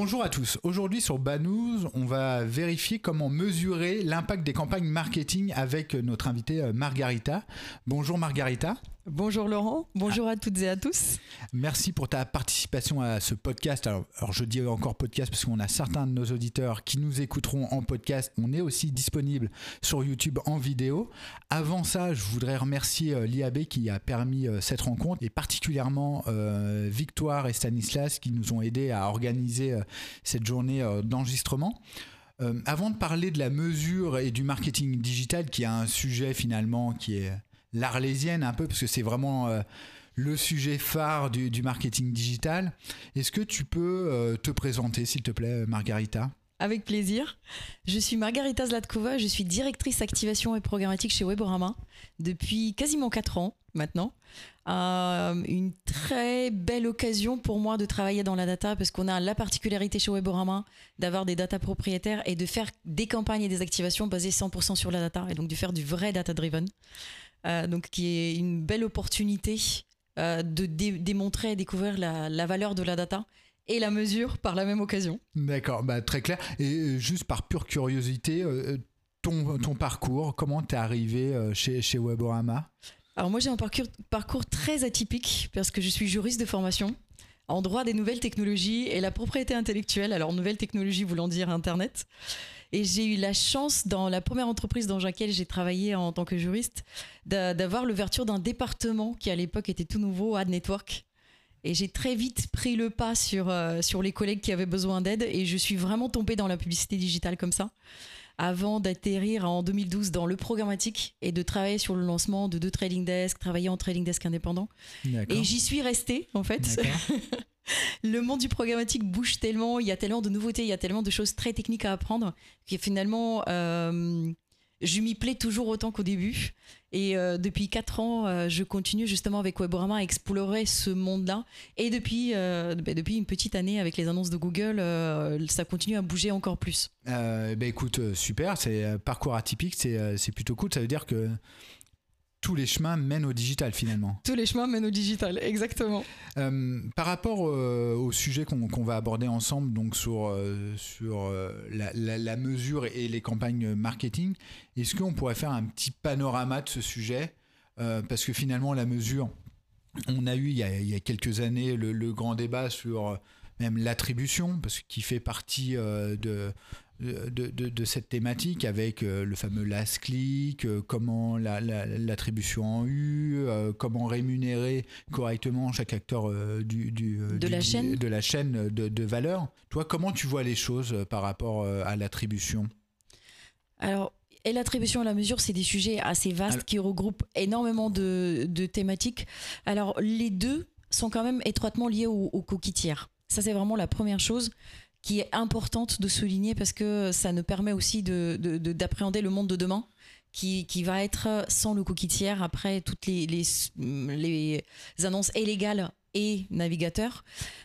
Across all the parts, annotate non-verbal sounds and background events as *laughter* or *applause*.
Bonjour à tous. Aujourd'hui sur Banous, on va vérifier comment mesurer l'impact des campagnes marketing avec notre invitée euh, Margarita. Bonjour Margarita. Bonjour Laurent, bonjour à toutes et à tous. Merci pour ta participation à ce podcast. Alors, je dis encore podcast parce qu'on a certains de nos auditeurs qui nous écouteront en podcast. On est aussi disponible sur YouTube en vidéo. Avant ça, je voudrais remercier euh, l'IAB qui a permis euh, cette rencontre et particulièrement euh, Victoire et Stanislas qui nous ont aidés à organiser cette journée d'enregistrement. avant de parler de la mesure et du marketing digital, qui est un sujet finalement qui est l'arlésienne un peu, parce que c'est vraiment euh, le sujet phare du, marketing digital. Est-ce que tu peux euh, te présenter, s'il te plaît, Margarita? Avec plaisir. Je suis Margarita Zlatkova, je suis directrice activation et programmatique chez Weborama depuis quasiment 4 ans maintenant. Euh, une très belle occasion pour moi de travailler dans la data parce qu'on a la particularité chez Weborama d'avoir des data propriétaires et de faire des campagnes et des activations basées 100% sur la data et donc de faire du vrai data driven. Euh, donc qui est une belle opportunité euh, de démontrer et découvrir la, valeur de la data et la mesure par la même occasion. D'accord, bah, très clair. Et euh, juste par pure curiosité, ton, ton parcours, comment tu es arrivé chez, chez Weborama? Alors moi j'ai un parcours, parcours très atypique parce que je suis juriste de formation en droit des nouvelles technologies et la propriété intellectuelle. Alors nouvelles technologies voulant dire Internet. Et j'ai eu la chance, dans la première entreprise dans laquelle j'ai travaillé en tant que juriste, d'avoir l'ouverture d'un département qui à l'époque était tout nouveau, Ad Network. Et j'ai très vite pris le pas sur, euh, sur les collègues qui avaient besoin d'aide et je suis vraiment tombée dans la publicité digitale comme ça avant d'atterrir en 2012 dans le programmatique et de travailler sur le lancement de deux trading desks, travailler en trading desk indépendant. Et j'y suis restée en fait. *laughs* *laughs* le monde du programmatique bouge tellement, il y a tellement de nouveautés, il y a tellement de choses très techniques à apprendre que finalement, euh, je m'y plais toujours autant qu'au début. Et euh, depuis 4 ans, euh, je continue justement avec Weborama à explorer ce monde-là. Et depuis, depuis une petite année, avec les annonces de Google, ça continue à bouger encore plus. bah écoute, super, c'est parcours atypique, c'est plutôt cool. Ça veut dire que tous les chemins mènent au digital finalement. Tous les chemins mènent au digital, exactement. Euh, par rapport euh, au sujet qu'on va aborder ensemble, donc sur, euh, sur la, mesure et les campagnes marketing, est-ce qu'on pourrait faire un petit panorama de ce sujet? Parce que finalement, la mesure, on a eu il y a, quelques années le, grand débat sur même l'attribution, parce qu'il fait partie de de, cette thématique avec euh, le fameux last click, euh, comment l'attribution en U, euh, comment rémunérer correctement chaque acteur du, de, la chaîne. de la chaîne de, valeur. Toi, comment tu vois les choses par rapport à l'attribution? Alors, et l'attribution à la mesure, c'est des sujets assez vastes qui regroupent énormément de, thématiques. Alors, les deux sont quand même étroitement liés aux, aux coquitières. Ça, c'est vraiment la première chose qui est importante de souligner parce que ça nous permet aussi d'appréhender de, le monde de demain. Qui, qui, va être sans le coquitière après toutes les, les, les annonces illégales et navigateurs.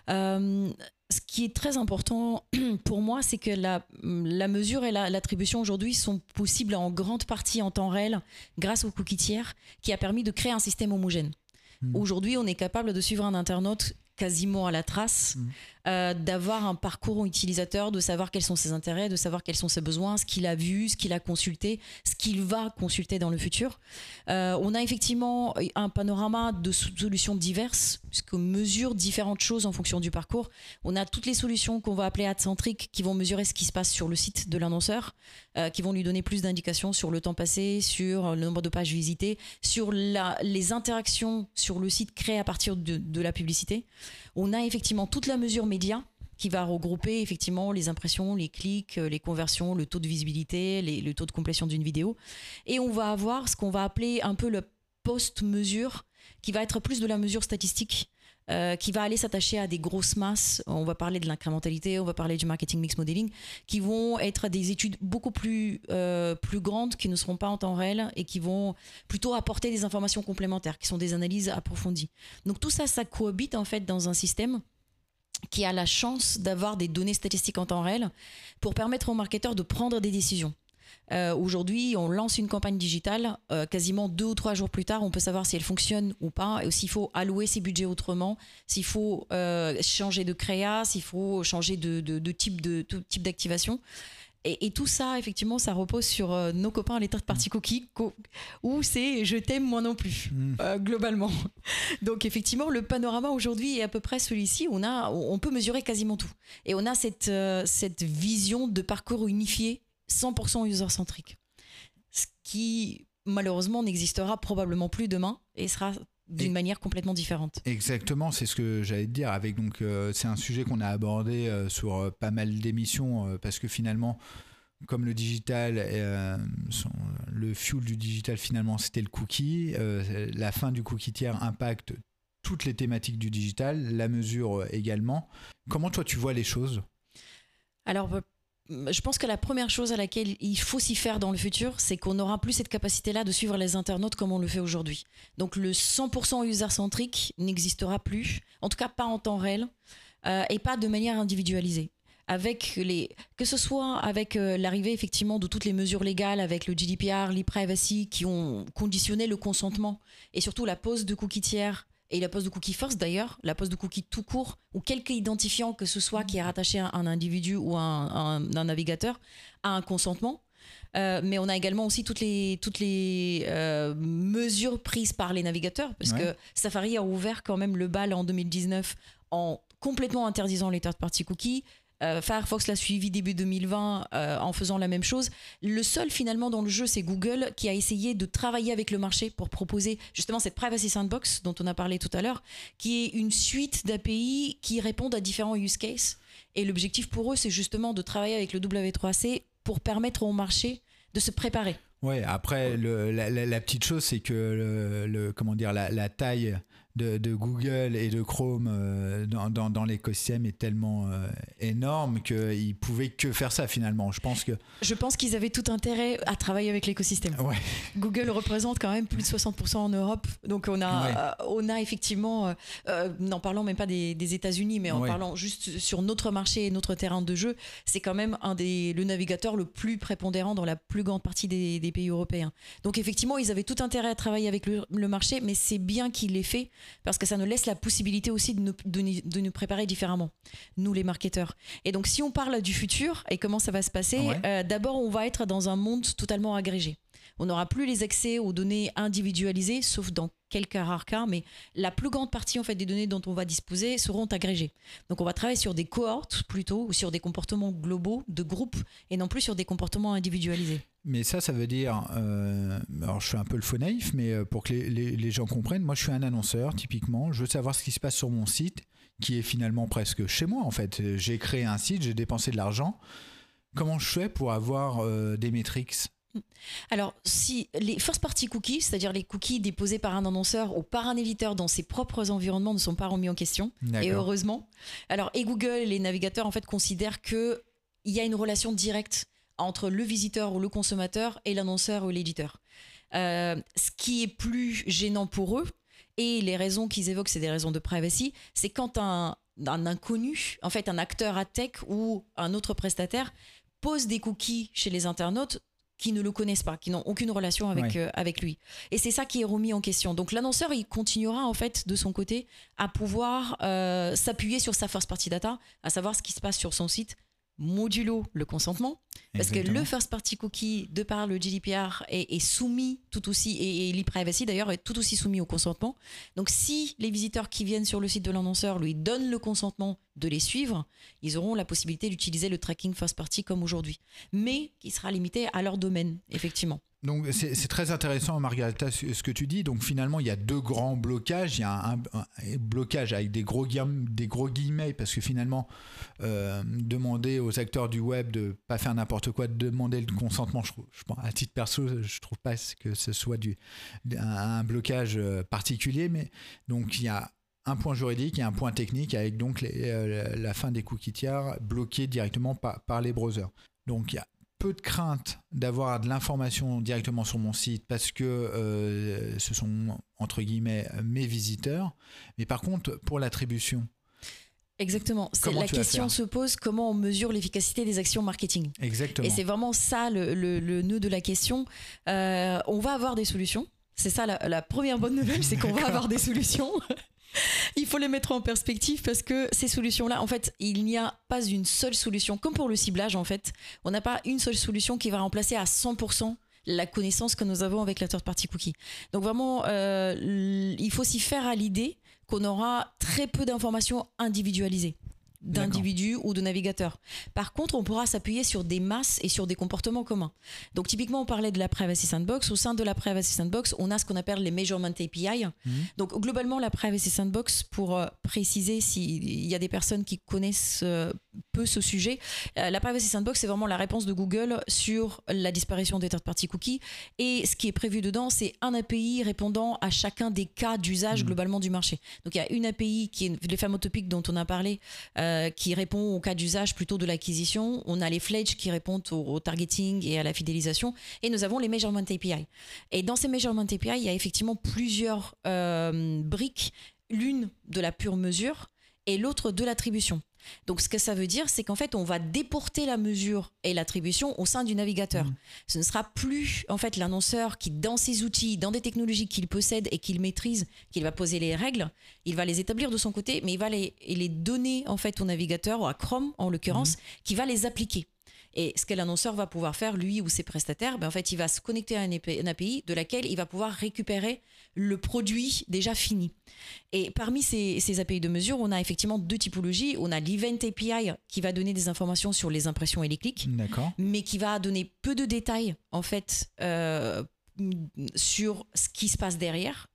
Euh, ce qui est très important *clears throat* pour moi, c'est que la, la, mesure et l'attribution aujourd'hui sont possibles en grande partie en temps réel grâce au coquitière qui a permis de créer un système homogène. Hmm. Aujourd'hui, on est capable de suivre un internaute quasiment à la trace. Hmm. Euh, d'avoir un parcours utilisateur, de savoir quels sont ses intérêts, de savoir quels sont ses besoins, ce qu'il a vu, ce qu'il a consulté, ce qu'il va consulter dans le futur. Euh, on a effectivement un panorama de solutions diverses, puisqu'on mesure différentes choses en fonction du parcours. On a toutes les solutions qu'on va appeler ad-centriques, qui vont mesurer ce qui se passe sur le site de l'annonceur, euh, qui vont lui donner plus d'indications sur le temps passé, sur le nombre de pages visitées, sur les interactions sur le site créées à partir de, la publicité. On a effectivement toute la mesure média qui va regrouper effectivement les impressions, les clics, les conversions, le taux de visibilité, le taux de complétion d'une vidéo. Et on va avoir ce qu'on va appeler un peu le post-mesure, qui va être plus de la mesure statistique, euh, qui va aller s'attacher à des grosses masses. On va parler de l'incrémentalité, on va parler du marketing mix modeling, qui vont être des études beaucoup plus, euh, plus grandes, qui ne seront pas en temps réel et qui vont plutôt apporter des informations complémentaires, qui sont des analyses approfondies. Donc tout ça, ça cohabite en fait dans un système qui a la chance d'avoir des données statistiques en temps réel pour permettre aux marketeurs de prendre des décisions. Euh, aujourd'hui, on lance une campagne digitale. Euh, quasiment deux ou trois jours plus tard, on peut savoir si elle fonctionne ou pas, et s'il faut allouer ses budgets autrement, s'il faut euh, changer de créa, s'il faut changer de, type de type d'activation. Et, tout ça, effectivement, ça repose sur nos copains les de partie cookie, où c'est je t'aime moi non plus, mm. globalement. *laughs* Donc, effectivement, le panorama aujourd'hui est à peu près celui-ci. On, a, on peut mesurer quasiment tout. Et on a cette, cette vision de parcours unifié 100% user-centrique. Ce qui, malheureusement, n'existera probablement plus demain et sera d'une manière complètement différente. Exactement, c'est ce que j'allais te dire. Avec donc, euh, c'est un sujet qu'on a abordé euh, sur euh, pas mal d'émissions parce que finalement, comme le digital, le fuel du digital finalement, c'était le cookie. la fin du cookie tiers impacte toutes les thématiques du digital, la mesure également. Comment toi tu vois les choses? Alors, je pense que la première chose à laquelle il faut s'y faire dans le futur, c'est qu'on n'aura plus cette capacité-là de suivre les internautes comme on le fait aujourd'hui. Donc le 100% user-centrique n'existera plus, en tout cas pas en temps réel, euh, et pas de manière individualisée. Avec les, que ce soit avec euh, l'arrivée effectivement de toutes les mesures légales, avec le GDPR, l'e-privacy, qui ont conditionné le consentement, et surtout la pose de cookies tiers et la pose de cookie first d'ailleurs, la pose de cookie tout court, ou quelque identifiant que ce soit qui est rattaché à un individu ou à un, navigateur, a un consentement. Euh, mais on a également aussi toutes les, toutes les euh, mesures prises par les navigateurs, parce que Safari a ouvert quand même le bal en 2019 en complètement interdisant les third-party cookies, euh, Firefox l'a suivi début 2020 euh, en faisant la même chose. Le seul finalement dans le jeu, c'est Google qui a essayé de travailler avec le marché pour proposer justement cette Privacy Sandbox dont on a parlé tout à l'heure, qui est une suite d'API qui répondent à différents use cases. Et l'objectif pour eux, c'est justement de travailler avec le W3C pour permettre au marché de se préparer. Ouais, après, la, petite chose, c'est que comment dire, la, taille de, Google et de Chrome euh, dans, dans, l'écosystème est tellement euh, énorme qu'ils pouvaient que faire ça finalement. Je pense que. Je pense qu'ils avaient tout intérêt à travailler avec l'écosystème. Google représente quand même plus de 60% en Europe, donc on a, euh, on a effectivement, n'en parlant même pas des, États-Unis, mais en parlant juste sur notre marché et notre terrain de jeu, c'est quand même un des le navigateur le plus prépondérant dans la plus grande partie des, pays européens. Donc effectivement, ils avaient tout intérêt à travailler avec le, le marché, mais c'est bien qu'il l'ait fait parce que ça nous laisse la possibilité aussi de nous, de, nous préparer différemment, nous les marketeurs. Et donc si on parle du futur et comment ça va se passer, euh, d'abord on va être dans un monde totalement agrégé. On n'aura plus les accès aux données individualisées, sauf dans quelques rares cas, mais la plus grande partie en fait des données dont on va disposer seront agrégées. Donc on va travailler sur des cohortes plutôt ou sur des comportements globaux de groupes et non plus sur des comportements individualisés. Mais ça, ça veut dire, euh, alors je suis un peu le faux naïf, mais euh, pour que les, gens comprennent, moi je suis un annonceur typiquement, je veux savoir ce qui se passe sur mon site, qui est finalement presque chez moi en fait. J'ai créé un site, j'ai dépensé de l'argent. Comment je fais pour avoir euh, des métriques? Alors, si les first party cookies, c'est-à-dire les cookies déposés par un annonceur ou par un éditeur dans ses propres environnements, ne sont pas remis en question, et heureusement. Alors, et Google et les navigateurs en fait considèrent que il y a une relation directe entre le visiteur ou le consommateur et l'annonceur ou l'éditeur. Euh, ce qui est plus gênant pour eux, et les raisons qu'ils évoquent, c'est des raisons de privacy, c'est quand un, un, inconnu, en fait un acteur à tech ou un autre prestataire, pose des cookies chez les internautes qui ne le connaissent pas, qui n'ont aucune relation avec, euh, avec lui. Et c'est ça qui est remis en question. Donc l'annonceur, il continuera en fait de son côté à pouvoir euh, s'appuyer sur sa first party data, à savoir ce qui se passe sur son site modulo le consentement, parce que le first party cookie, de par le GDPR, est, soumis tout aussi, et, et l'e-privacy d'ailleurs, est tout aussi soumis au consentement. Donc si les visiteurs qui viennent sur le site de l'annonceur lui donnent le consentement de les suivre, ils auront la possibilité d'utiliser le tracking first party comme aujourd'hui, mais qui sera limité à leur domaine, effectivement. Donc c'est très intéressant, Margareta, ce que tu dis. Donc finalement, il y a deux grands blocages. Il y a un, blocage avec des gros, des gros guillemets, parce que finalement, euh, demander aux acteurs du web de pas faire n'importe quoi, de demander le consentement, je, à titre perso, je trouve pas que ce soit du, un, blocage euh, particulier. Mais donc il y a un point juridique et un point technique avec donc la fin des cookies tiers bloqués directement par, les browsers. Donc il y a peu de crainte d'avoir de l'information directement sur mon site parce que ce sont entre guillemets mes visiteurs. Mais par contre, pour l'attribution, Exactement. la question se pose comment on mesure l'efficacité des actions marketing? Exactement. Et c'est vraiment ça le, le, nœud de la question. Euh, on va avoir des solutions. C'est ça la, première bonne nouvelle, c'est qu'on va avoir des solutions. *laughs* *laughs* il faut les mettre en perspective parce que ces solutions-là, en fait, il n'y a pas une seule solution. Comme pour le ciblage, en fait, on n'a pas une seule solution qui va remplacer à 100% la connaissance que nous avons avec la third party cookie. Donc vraiment, euh, il faut s'y faire à l'idée qu'on aura très peu d'informations individualisées d'individus ou de navigateurs. Par contre, on pourra s'appuyer sur des masses et sur des comportements communs. Donc typiquement, on parlait de la Privacy Sandbox. Au sein de la Privacy Sandbox, on a ce qu'on appelle les Measurement API. Mhm. Donc globalement, la Privacy Sandbox, pour euh, préciser s'il y a des personnes qui connaissent euh, peu ce sujet, euh, la Privacy Sandbox, c'est vraiment la réponse de Google sur la disparition des third-party cookies. Et ce qui est prévu dedans, c'est un API répondant à chacun des cas d'usage mhm. globalement du marché. Donc il y a une API qui est les fameux topics dont on a parlé, euh, qui répond au cas d'usage plutôt de l'acquisition. On a les Fledge qui répondent au, targeting et à la fidélisation. Et nous avons les Measurement API. Et dans ces Measurement API, il y a effectivement plusieurs euh, briques. L'une de la pure mesure et l'autre de l'attribution. Donc ce que ça veut dire, c'est qu'en fait, on va déporter la mesure et l'attribution au sein du navigateur. Mmh. Ce ne sera plus en fait l'annonceur qui, dans ses outils, dans des technologies qu'il possède et qu'il maîtrise, qu'il va poser les règles, il va les établir de son côté, mais il va les, les donner en fait au navigateur, ou à Chrome en l'occurrence, mmh. qui va les appliquer. Et ce que l'annonceur va pouvoir faire, lui ou ses prestataires, ben en fait, il va se connecter à une API de laquelle il va pouvoir récupérer le produit déjà fini. Et parmi ces, ces API de mesure, on a effectivement deux typologies. On a l'Event API qui va donner des informations sur les impressions et les clics, mais qui va donner peu de détails en fait euh, sur ce qui se passe derrière.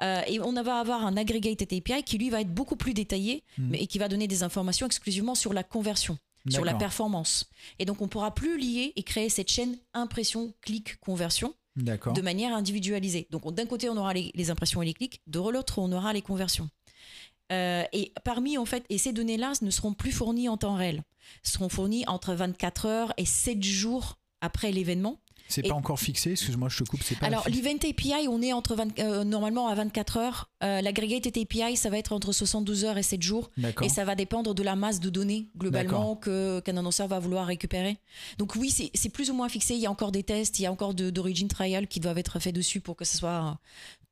Euh, et on va avoir un aggregated API qui lui va être beaucoup plus détaillé hmm. mais, et qui va donner des informations exclusivement sur la conversion sur la performance. Et donc, on pourra plus lier et créer cette chaîne impression, clic, conversion de manière individualisée. Donc, d'un côté, on aura les, impressions et les clics, de l'autre, on aura les conversions. Euh, et parmi, en fait, et ces données-là ne seront plus fournies en temps réel, seront fournies entre 24 heures et 7 jours après l'événement. C'est pas encore fixé, excuse-moi, je te coupe. Pas alors, l'event API, on est entre euh, normalement à 24 heures. Euh, L'aggregated API, ça va être entre 72 heures et 7 jours. Et ça va dépendre de la masse de données, globalement, qu'un annonceur va vouloir récupérer. Donc, oui, c'est plus ou moins fixé. Il y a encore des tests, il y a encore d'origine trial qui doivent être faits dessus pour que ce soit euh,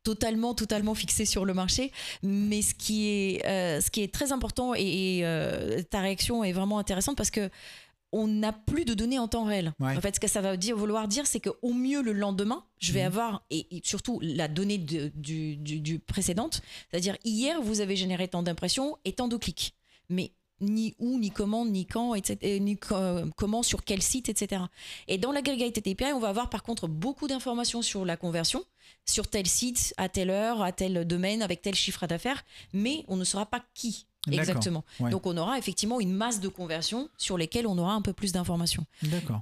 totalement, totalement fixé sur le marché. Mais ce qui est, euh, ce qui est très important et, et ta réaction est vraiment intéressante parce que on n'a plus de données en temps réel. En fait, ce que ça va dire, vouloir dire, c'est qu'au mieux le lendemain, je vais mhm. avoir, et, surtout la donnée du, du, précédente, c'est-à-dire hier, vous avez généré tant d'impressions et tant de clics. Mais ni où, ni comment, ni quand, etc., ni comment, sur quel site, etc. Et dans l'aggregated API, on va avoir par contre beaucoup d'informations sur la conversion, sur tel site, à telle heure, à tel domaine, avec tel chiffre d'affaires, mais on ne saura pas qui Exactement. Donc on aura effectivement une masse de conversions sur lesquelles on aura un peu plus d'informations.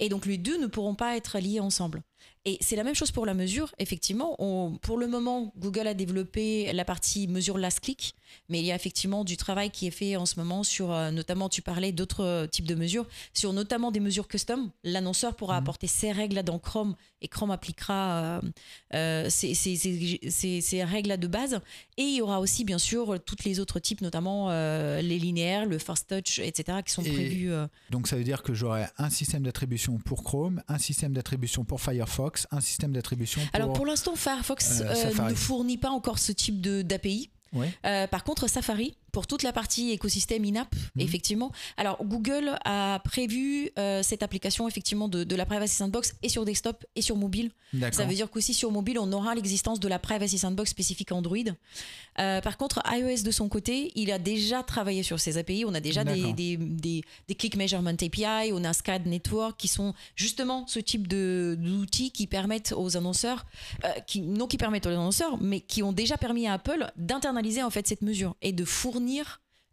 Et donc les deux ne pourront pas être liés ensemble. Et c'est la même chose pour la mesure. Effectivement, pour le moment, Google a développé la partie mesure last click, mais il y a effectivement du travail qui est fait en ce moment sur, euh, notamment, tu parlais d'autres euh, types de mesures, sur notamment des mesures custom. L'annonceur pourra mhm. apporter ses règles dans Chrome et Chrome appliquera euh, ces, règles de base. Et il y aura aussi, bien sûr, tous les autres types, notamment les linéaires, le first touch, etc., qui sont prévus. Donc ça veut dire que j'aurai un système d'attribution pour Chrome, un système d'attribution pour Firefox un système d'attribution Alors pour l'instant, Firefox euh, euh, ne fournit pas encore ce type d'API. Euh, par contre, Safari, pour toute la partie écosystème in-app, mhm. effectivement. Alors, Google a prévu euh, cette application, effectivement, de, la Privacy Sandbox et sur desktop et sur mobile. Ça veut dire qu'aussi sur mobile, on aura l'existence de la Privacy Sandbox spécifique Android. Euh, par contre, iOS, de son côté, il a déjà travaillé sur ces API. On a déjà des, des, des, Click Measurement API, on a SCAD Network, qui sont justement ce type d'outils qui permettent aux annonceurs, euh, qui, non qui permettent aux annonceurs, mais qui ont déjà permis à Apple d'internaliser en fait cette mesure et de fournir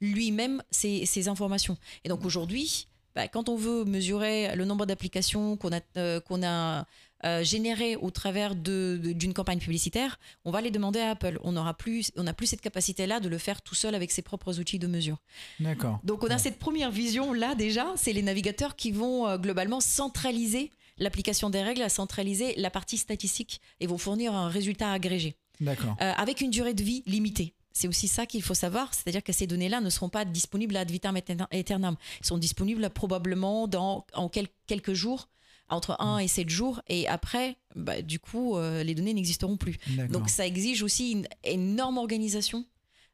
lui-même ces, informations. Et donc aujourd'hui, bah, quand on veut mesurer le nombre d'applications qu'on a, euh, qu'on a euh, générés au travers d'une campagne publicitaire, on va les demander à Apple. On n'a plus, on plus cette capacité-là de le faire tout seul avec ses propres outils de mesure. D'accord. Donc on a cette première vision-là déjà, c'est les navigateurs qui vont euh, globalement centraliser l'application des règles, centraliser la partie statistique et vont fournir un résultat agrégé. D'accord. Avec une durée de vie limitée. C'est aussi ça qu'il faut savoir, c'est-à-dire que ces données-là ne seront pas disponibles ad vitam aeternam. Elles sont disponibles probablement dans, en quelques jours, entre 1 et 7 jours, et après, bah, du coup, euh, les données n'existeront plus. Donc ça exige aussi une énorme organisation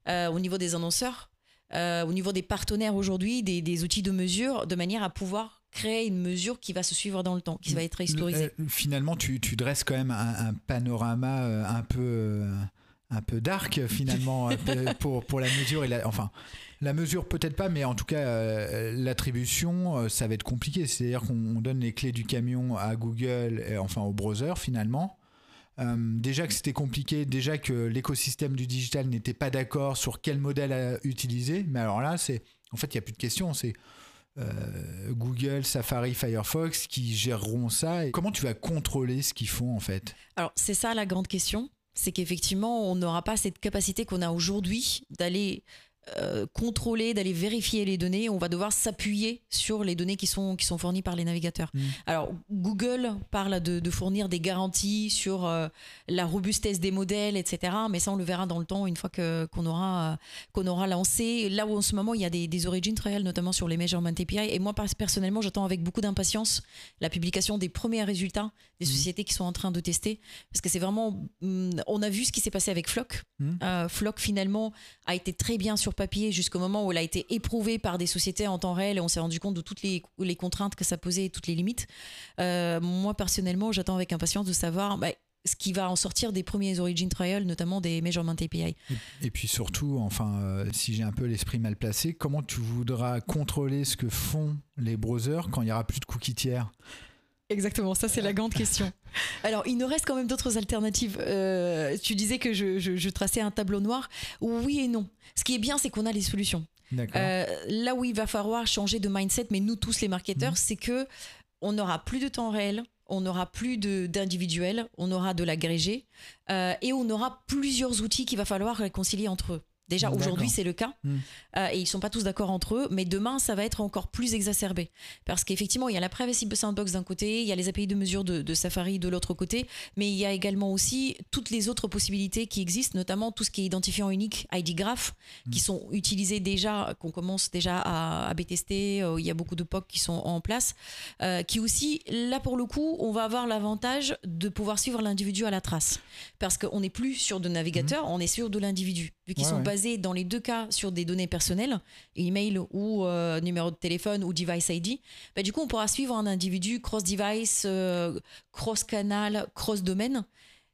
euh, au niveau des annonceurs, euh, au niveau des partenaires aujourd'hui, des, outils de mesure, de manière à pouvoir créer une mesure qui va se suivre dans le temps, qui va être historisée. finalement, tu, dresses quand même un panorama un peu un peu dark finalement *laughs* pour, pour la mesure et la, enfin la mesure peut-être pas mais en tout cas euh, l'attribution euh, ça va être compliqué. C'est-à-dire qu'on donne les clés du camion à Google et, enfin au browser finalement. Euh, déjà que c'était compliqué déjà que l'écosystème du digital n'était pas d'accord sur quel modèle à utiliser. Mais alors là c'est en fait il y a plus de questions. C'est Google, Safari, Firefox qui géreront ça. Et comment tu vas contrôler ce qu'ils font en fait? Alors c'est ça la grande question c'est qu'effectivement, on n'aura pas cette capacité qu'on a aujourd'hui d'aller euh, contrôler, d'aller vérifier les données, on va devoir s'appuyer sur les données qui sont, qui sont fournies par les navigateurs. Mm. Alors, Google parle de, fournir des garanties sur euh, la robustesse des modèles, etc. Mais ça, on le verra dans le temps, une fois qu'on aura, qu'on aura lancé. Là où en ce moment, il y a des, des origins réels, notamment sur les measurement API. Et moi, personnellement, j'attends avec beaucoup d'impatience la publication des premiers résultats des mm. sociétés qui sont en train de tester. Parce que c'est vraiment... Mm, on a vu ce qui s'est passé avec Flock. Euh, Flock, finalement, a été très bien sur papier jusqu'au moment où elle a été éprouvée par des sociétés en temps réel et on s'est rendu compte de toutes les, contraintes que ça posait et toutes les limites. Euh, moi, personnellement, j'attends avec impatience de savoir bah, ce qui va en sortir des premiers origin trials, notamment des measurement API. Et, puis surtout, enfin, euh, si j'ai un peu l'esprit mal placé, comment tu voudras contrôler ce que font les browsers quand il n'y aura plus de cookies tiers? Exactement, ça c'est la grande question. *laughs* Alors, il nous reste quand même d'autres alternatives. Euh, tu disais que je, traçais un tableau noir. Oui et non. Ce qui est bien, c'est qu'on a les solutions. Euh, là où il va falloir changer de mindset, mais nous tous les marketeurs, mhm. c'est que on n'aura plus de temps réel, on n'aura plus d'individuel, on aura de l'agrégé euh, et on aura plusieurs outils qu'il va falloir réconcilier entre eux. Déjà aujourd'hui c'est le cas hmm. euh, et ils sont pas tous d'accord entre eux, mais demain ça va être encore plus exacerbé parce qu'effectivement il y a la privacy sandbox d'un côté, il y a les API de mesure de, Safari de l'autre côté, mais il y a également aussi toutes les autres possibilités qui existent, notamment tout ce qui est identifiant unique, ID graph, qui hmm. sont utilisés déjà, qu'on commence déjà à, à tester. Euh, il y a beaucoup de POC qui sont en place, euh, qui aussi là pour le coup on va avoir l'avantage de pouvoir suivre l'individu à la trace parce qu'on n'est plus sur de navigateur, hmm. on est sur de l'individu vu qu'ils sont basés dans les deux cas sur des données personnelles, email ou euh, numéro de téléphone ou device ID, bah, du coup, on pourra suivre un individu cross-device, euh, cross-canal, cross-domaine.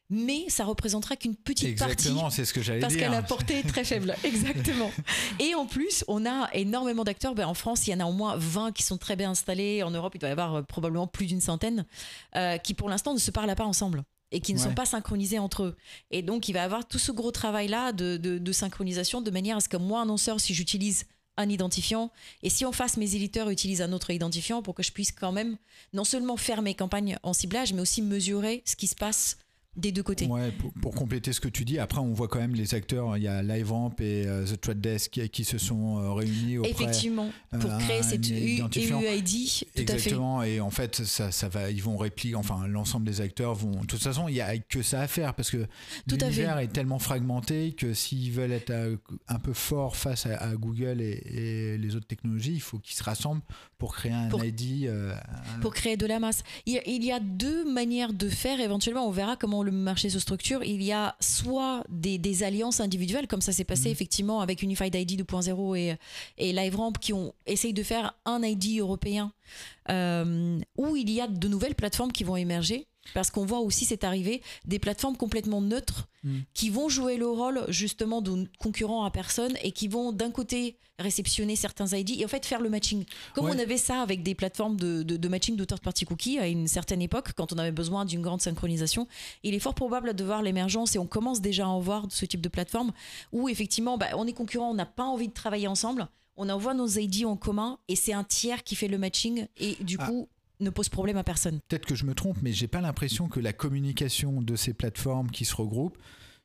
Mais ça représentera qu'une petite partie. Exactement, c'est ce que j'allais dire. Parce qu'elle a portée très faible. *laughs* Exactement. Et en plus, on a énormément d'acteurs. Ben, en France, il y en a au moins 20 qui sont très bien installés. En Europe, il doit y avoir euh, probablement plus d'une centaine qui, pour l'instant, ne se parlent pas ensemble et qui ne sont pas synchronisés entre eux. Et donc, il va y avoir tout ce gros travail-là de, synchronisation de manière à ce que moi, annonceur, si j'utilise un identifiant, et si en face, mes éditeurs utilisent un autre identifiant pour que je puisse quand même non seulement faire mes campagnes en ciblage, mais aussi mesurer ce qui se passe des deux côtés. Ouais, pour, compléter ce que tu dis, après on voit quand même les acteurs, il y a LiveRamp et euh, The Trade Desk qui, se sont euh, réunis auprès, Effectivement, pour euh, créer cette UID, tout Exactement, et en fait ça, ça va, ils vont répliquer, enfin l'ensemble des acteurs vont, de toute façon il n'y a que ça à faire parce que l'univers est tellement fragmenté que s'ils veulent être un peu forts face à, Google et, les autres technologies, il faut qu'ils se rassemblent pour créer un ID. Pour créer de la masse. Il il y a deux manières de faire, éventuellement on verra comment le marché se structure, il y a soit des, alliances individuelles, comme ça s'est passé mm. effectivement avec Unified ID 2.0 et, et LiveRamp, qui ont essayé de faire un ID européen, euh, où il y a de nouvelles plateformes qui vont émerger parce qu'on voit aussi cette arrivée des plateformes complètement neutres mm. qui vont jouer le rôle justement de concurrents à personne et qui vont d'un côté réceptionner certains ID et en fait faire le matching. Comme on avait ça avec des plateformes de, de, matching de party cookies à une certaine époque, quand on avait besoin d'une grande synchronisation, il est fort probable de voir l'émergence et on commence déjà à en voir ce type de plateforme où effectivement bah, on est concurrents, on n'a pas envie de travailler ensemble, on envoie nos ID en commun et c'est un tiers qui fait le matching et du ah. Ne pose problème à personne. Peut-être que je me trompe, mais j'ai pas l'impression que la communication de ces plateformes qui se regroupent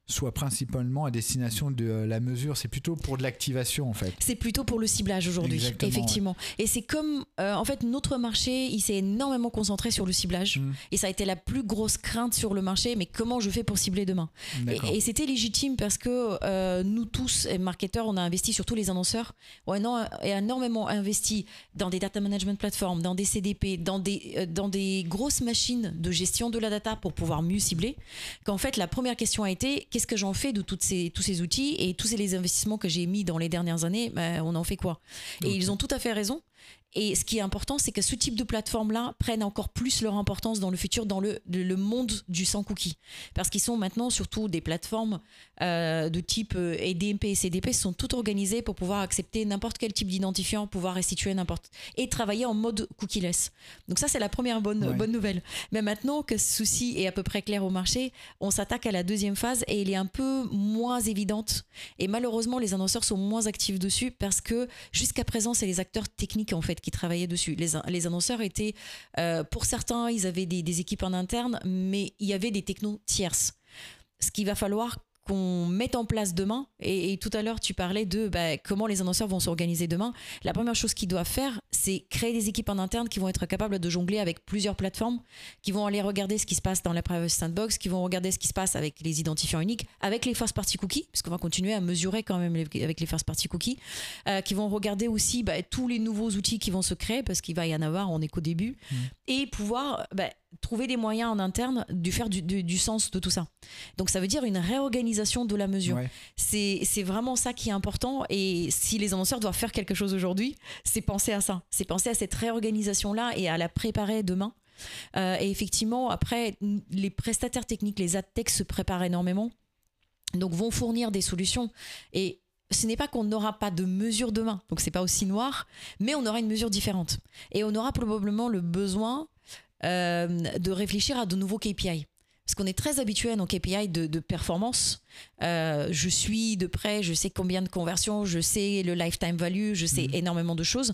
soit principalement à destination de euh, la mesure, c'est plutôt pour de l'activation en fait. C'est plutôt pour le ciblage aujourd'hui, effectivement. Et c'est comme, euh, en fait, notre marché, il s'est énormément concentré sur le ciblage. Mmh. Et ça a été la plus grosse crainte sur le marché, mais comment je fais pour cibler demain? Et, c'était légitime parce que euh, nous tous, marketeurs, on a investi, surtout les annonceurs, on a énormément investi dans des data management platforms, dans des CDP, dans des, dans des grosses machines de gestion de la data pour pouvoir mieux cibler. Qu'en fait, la première question a été qu'est-ce que j'en fais de toutes ces, tous ces outils et tous les investissements que j'ai mis dans les dernières années ben, On en fait quoi? Et ils ont tout à fait raison. Et ce qui est important, c'est que ce type de plateforme-là prenne encore plus leur importance dans le futur, dans le, le monde du sans cookie. Parce qu'ils sont maintenant surtout des plateformes euh, de type EDMP euh, et CDP sont toutes organisées pour pouvoir accepter n'importe quel type d'identifiant, pouvoir restituer n'importe. et travailler en mode cookie-less. Donc, ça, c'est la première bonne, bonne nouvelle. Mais maintenant que ce souci est à peu près clair au marché, on s'attaque à la deuxième phase et elle est un peu moins évidente. Et malheureusement, les annonceurs sont moins actifs dessus parce que jusqu'à présent, c'est les acteurs techniques en fait qui travaillaient dessus. Les, annonceurs étaient, euh, pour certains, ils avaient des, des équipes en interne, mais il y avait des technos tierces. Ce qu'il va falloir qu'on mette en place demain. Et, tout à l'heure, tu parlais de bah, comment les annonceurs vont s'organiser demain. La première chose qu'ils doivent faire, c'est créer des équipes en interne qui vont être capables de jongler avec plusieurs plateformes, qui vont aller regarder ce qui se passe dans la Privacy Sandbox, qui vont regarder ce qui se passe avec les identifiants uniques, avec les first party cookies, puisqu'on va continuer à mesurer quand même avec les first party cookies, euh, qui vont regarder aussi bah, tous les nouveaux outils qui vont se créer, parce qu'il va y en avoir, on est qu'au début, mmh. et pouvoir bah, trouver des moyens en interne de faire du, sens de tout ça. Donc ça veut dire une réorganisation de la mesure. C'est vraiment ça qui est important. Et si les annonceurs doivent faire quelque chose aujourd'hui, c'est penser à ça. C'est penser à cette réorganisation-là et à la préparer demain. Euh, et effectivement, après, les prestataires techniques, les adtech se préparent énormément. Donc vont fournir des solutions. Et ce n'est pas qu'on n'aura pas de mesure demain, donc c'est pas aussi noir, mais on aura une mesure différente. Et on aura probablement le besoin euh, de réfléchir à de nouveaux KPI. Parce qu'on est très habitué à nos KPI de, performance. Euh, je suis de près, je sais combien de conversions, je sais le lifetime value, je sais mhm. énormément de choses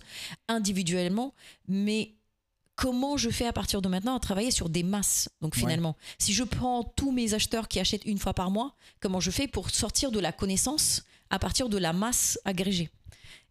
individuellement, mais comment je fais à partir de maintenant à travailler sur des masses. Donc finalement, si je prends tous mes acheteurs qui achètent une fois par mois, comment je fais pour sortir de la connaissance à partir de la masse agrégée?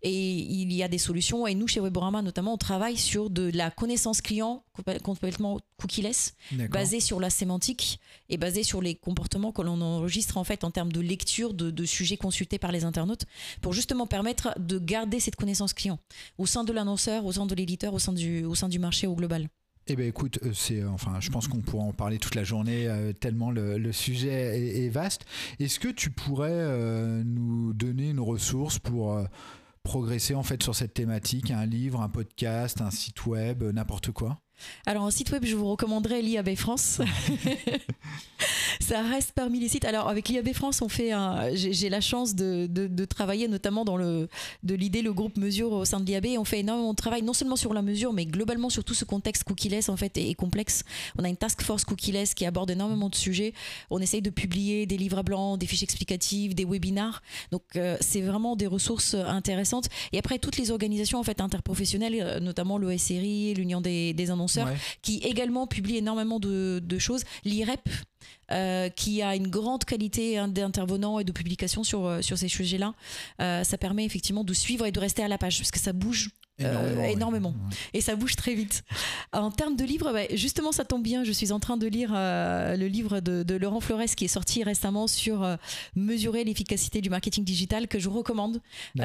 Et il y a des solutions. Et nous, chez Weborama, notamment, on travaille sur de la connaissance client complètement cookie-less, basée sur la sémantique et basée sur les comportements que l'on enregistre en fait en termes de lecture de, sujets consultés par les internautes, pour justement permettre de garder cette connaissance client au sein de l'annonceur, au sein de l'éditeur, au sein du, au sein du marché au global. Eh bien, écoute, euh, c'est, euh, enfin, je pense qu'on pourra en parler toute la journée, euh, tellement le, sujet est, vaste. Est-ce que tu pourrais nous donner une ressource pour progresser en fait sur cette thématique Un livre, un podcast, un site web, n'importe quoi? Alors, un site web, je vous recommanderais l'IAB France. *laughs* ça reste parmi les sites. Alors, avec l'IAB France, on fait j'ai la chance de, de, travailler notamment dans le, de l'idée, le groupe mesure au sein de l'IAB. On fait énormément de travail, non seulement sur la mesure, mais globalement sur tout ce contexte cookie-less, en fait, est, complexe. On a une task force cookie-less qui aborde énormément de sujets. On essaye de publier des livres blancs, des fiches explicatives, des webinars. Donc, euh, c'est vraiment des ressources intéressantes. Et après, toutes les organisations, en fait, interprofessionnelles, euh, notamment l'OSRI, l'Union des, des qui également publie énormément de, choses. L'IREP, euh, qui a une grande qualité hein, d'intervenants et de publications sur, euh, sur ces sujets-là. Euh, ça permet effectivement de suivre et de rester à la page, parce que ça bouge énormément. Euh, et ça bouge très vite. En termes de livres, bah, justement, ça tombe bien. Je suis en train de lire euh, le livre de, Laurent Flores qui est sorti récemment sur euh, mesurer l'efficacité du marketing digital que je recommande.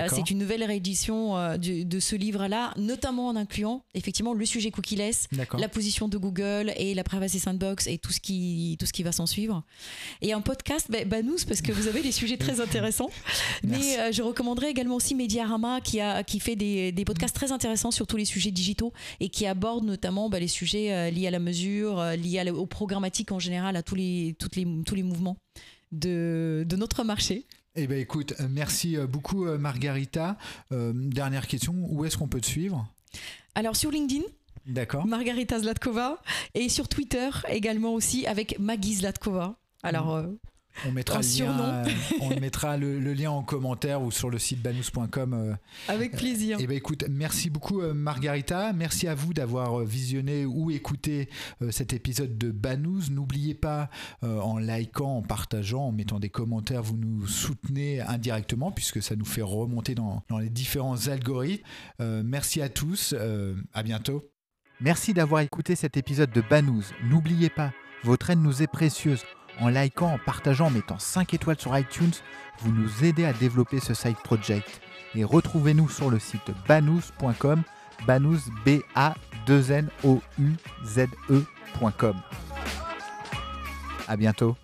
c'est une nouvelle réédition de ce livre-là, notamment en incluant effectivement le sujet cookie-less, la position de Google et la privacy sandbox et tout ce qui, tout ce qui va s'en suivre. Et un podcast, bah, Banous, parce que vous avez des sujets très *laughs* intéressants. Mais je recommanderais également aussi Mediarama qui, a, qui fait des, des podcasts très intéressant sur tous les sujets digitaux et qui aborde notamment bah, les sujets euh, liés à la mesure, euh, liés au programmatique en général, à tous les, toutes les, tous les mouvements de, de notre marché. Eh ben écoute, euh, merci beaucoup Margarita. dernière question, où est-ce qu'on peut te suivre? Alors sur LinkedIn. D'accord. Margarita Zlatkova et sur Twitter également aussi avec Maggie Zlatkova. Alors On mettra, le lien, on mettra le, lien en commentaire ou sur le site banous.com. Euh, Avec plaisir. Et eh ben écoute, merci beaucoup euh, Margarita. Merci à vous d'avoir euh, visionné ou écouté cet épisode de Banous. N'oubliez pas, en likant, en partageant, en mettant des commentaires, vous nous soutenez indirectement puisque ça nous fait remonter dans, dans les différents algorithmes. merci à tous. à bientôt. Merci d'avoir écouté cet épisode de Banous. N'oubliez pas, votre aide nous est précieuse. En likant, en partageant, en mettant 5 étoiles sur iTunes, vous nous aidez à développer ce side project. Et retrouvez-nous sur le site banous.com, banous b a 2 n o u z e.com. À bientôt.